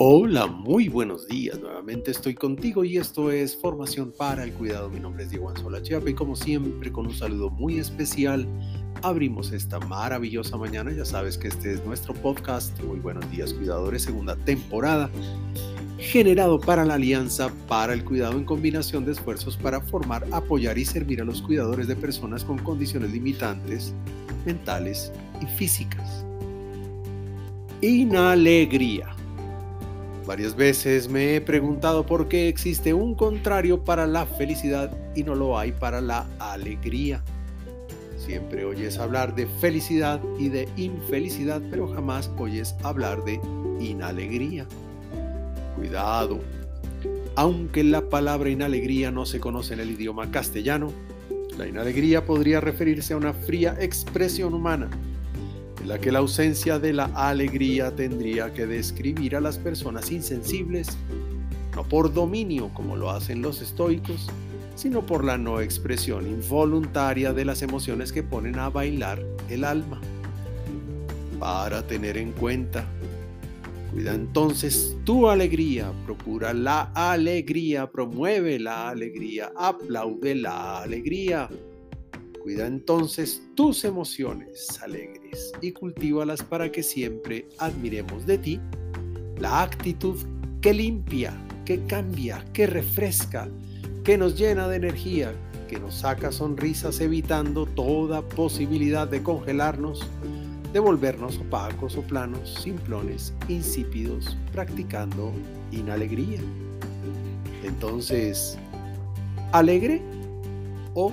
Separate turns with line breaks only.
Hola, muy buenos días. Nuevamente estoy contigo y esto es Formación para el Cuidado. Mi nombre es Diego Anzola Chiapa y como siempre con un saludo muy especial abrimos esta maravillosa mañana. Ya sabes que este es nuestro podcast. Muy buenos días cuidadores, segunda temporada, generado para la Alianza para el Cuidado en combinación de esfuerzos para formar, apoyar y servir a los cuidadores de personas con condiciones limitantes mentales y físicas. Inalegría. Varias veces me he preguntado por qué existe un contrario para la felicidad y no lo hay para la alegría. Siempre oyes hablar de felicidad y de infelicidad, pero jamás oyes hablar de inalegría. Cuidado. Aunque la palabra inalegría no se conoce en el idioma castellano, la inalegría podría referirse a una fría expresión humana en la que la ausencia de la alegría tendría que describir a las personas insensibles, no por dominio como lo hacen los estoicos, sino por la no expresión involuntaria de las emociones que ponen a bailar el alma. Para tener en cuenta, cuida entonces tu alegría, procura la alegría, promueve la alegría, aplaude la alegría. Cuida entonces tus emociones alegres y cultívalas para que siempre admiremos de ti la actitud que limpia, que cambia, que refresca, que nos llena de energía, que nos saca sonrisas evitando toda posibilidad de congelarnos, de volvernos opacos o planos, simplones, insípidos, practicando inalegría. Entonces, ¿alegre o